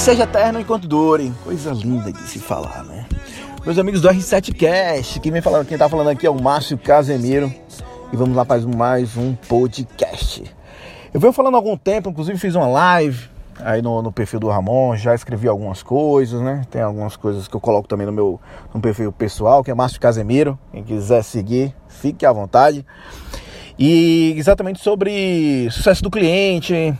seja eterno enquanto dure. Coisa linda de se falar, né? Meus amigos do R7Cast, quem, vem falando, quem tá falando aqui é o Márcio Casemiro. E vamos lá para mais um podcast. Eu venho falando há algum tempo, inclusive fiz uma live aí no, no, perfil do Ramon, já escrevi algumas coisas, né? Tem algumas coisas que eu coloco também no meu no perfil pessoal, que é Márcio Casemiro. Quem quiser seguir, fique à vontade. E exatamente sobre sucesso do cliente,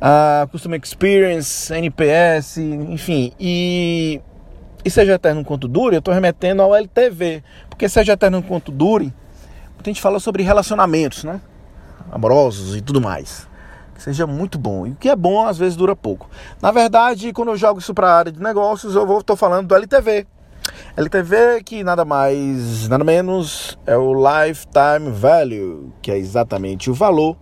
a Customer Experience, NPS, enfim. E, e Seja Eterno Quanto Dure, eu estou remetendo ao LTV. Porque Seja Eterno Quanto Dure, a gente fala sobre relacionamentos, né? Amorosos e tudo mais. Que seja muito bom. E o que é bom, às vezes, dura pouco. Na verdade, quando eu jogo isso para a área de negócios, eu estou falando do LTV. LTV que nada mais, nada menos é o Lifetime Value, que é exatamente o valor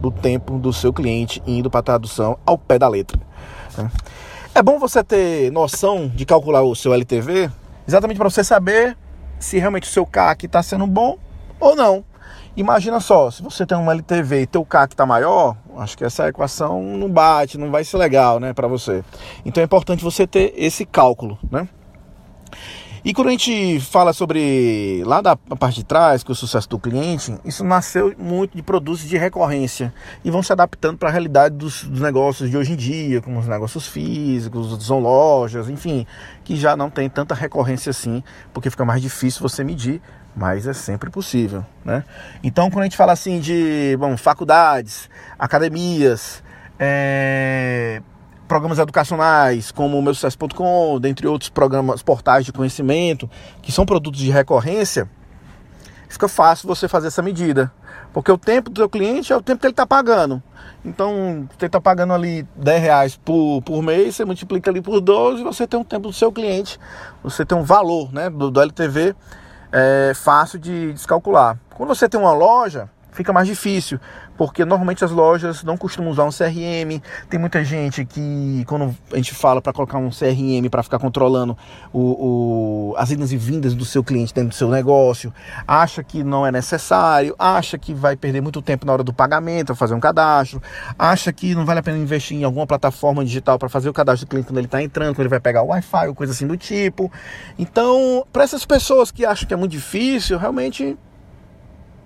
do tempo do seu cliente indo para a tradução ao pé da letra. Né? É bom você ter noção de calcular o seu LTV, exatamente para você saber se realmente o seu CAC está sendo bom ou não. Imagina só, se você tem um LTV e teu CAC está maior, acho que essa equação não bate, não vai ser legal, né, para você. Então é importante você ter esse cálculo, né? E quando a gente fala sobre lá da parte de trás, que é o sucesso do cliente, isso nasceu muito de produtos de recorrência e vão se adaptando para a realidade dos, dos, negócios de hoje em dia, como os negócios físicos, são lojas, enfim, que já não tem tanta recorrência assim, porque fica mais difícil você medir, mas é sempre possível, né? Então, quando a gente fala assim de, bom, faculdades, academias, é, programas educacionais como o meusucesso.com, dentre outros programas, portais de conhecimento, que são produtos de recorrência, fica fácil você fazer essa medida. Porque o tempo do seu cliente é o tempo que ele está pagando. Então, você está pagando ali 10 reais por, por mês, você multiplica ali por 12 e você tem um tempo do seu cliente. Você tem um valor né, do, do LTV é, fácil de descalcular. Quando você tem uma loja, fica mais difícil, porque normalmente as lojas não costumam usar um CRM. Tem muita gente que, quando a gente fala para colocar um CRM para ficar controlando o, o, as idas e vindas do seu cliente dentro do seu negócio, acha que não é necessário, acha que vai perder muito tempo na hora do pagamento, fazer um cadastro, acha que não vale a pena investir em alguma plataforma digital para fazer o cadastro do cliente quando ele está entrando, quando ele vai pegar o Wi-Fi ou coisa assim do tipo. Então, para essas pessoas que acham que é muito difícil, realmente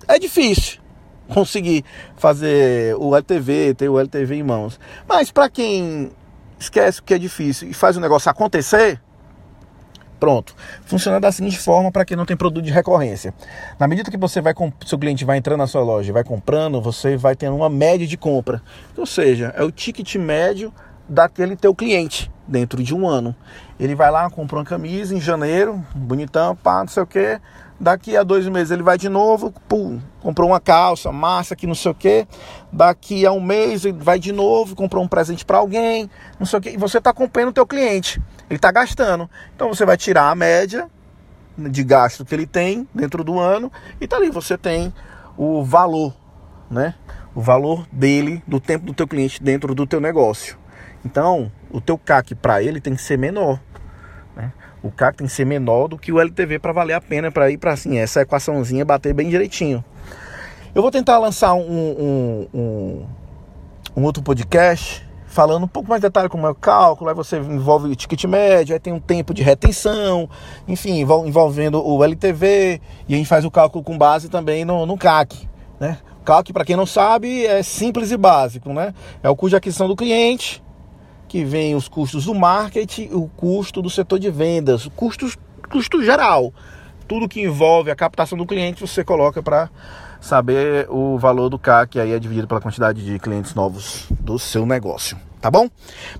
é difícil conseguir fazer o LTV, ter o LTV em mãos. Mas para quem esquece que é difícil e faz o negócio acontecer, pronto. Funciona da seguinte forma para quem não tem produto de recorrência. Na medida que você vai seu cliente vai entrando na sua loja vai comprando, você vai tendo uma média de compra. Ou seja, é o ticket médio daquele teu cliente dentro de um ano. Ele vai lá, compra uma camisa em janeiro, bonitão, pá, não sei o que Daqui a dois meses ele vai de novo, pum, comprou uma calça, massa, que não sei o que. Daqui a um mês ele vai de novo, comprou um presente para alguém, não sei o que. E você está acompanhando o teu cliente, ele está gastando. Então você vai tirar a média de gasto que ele tem dentro do ano e tá ali você tem o valor, né? O valor dele, do tempo do teu cliente dentro do teu negócio. Então, o teu CAC para ele tem que ser menor. Né? O CAC tem que ser menor do que o LTV para valer a pena, para ir para assim, essa equaçãozinha bater bem direitinho. Eu vou tentar lançar um, um, um, um outro podcast falando um pouco mais de detalhe como é o cálculo, aí você envolve o ticket médio, aí tem um tempo de retenção, enfim, envolvendo o LTV, e a gente faz o cálculo com base também no, no CAC, né? O CAC, para quem não sabe, é simples e básico, né? É o custo de aquisição do cliente, que vem os custos do marketing, o custo do setor de vendas, o custo, geral. Tudo que envolve a captação do cliente você coloca para saber o valor do CAC aí é dividido pela quantidade de clientes novos do seu negócio, tá bom?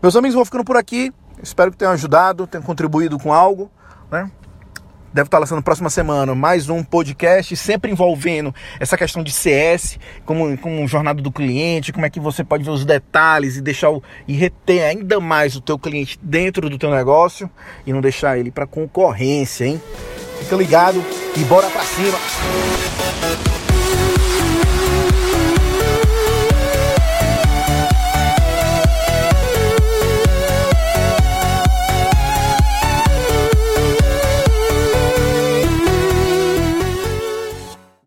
Meus amigos, vou ficando por aqui. Espero que tenham ajudado, tenham contribuído com algo, né? Deve estar lançando próxima semana mais um podcast, sempre envolvendo essa questão de CS, como, como jornada do cliente, como é que você pode ver os detalhes e deixar o, e reter ainda mais o teu cliente dentro do teu negócio e não deixar ele para concorrência, hein? Fica ligado e bora para cima.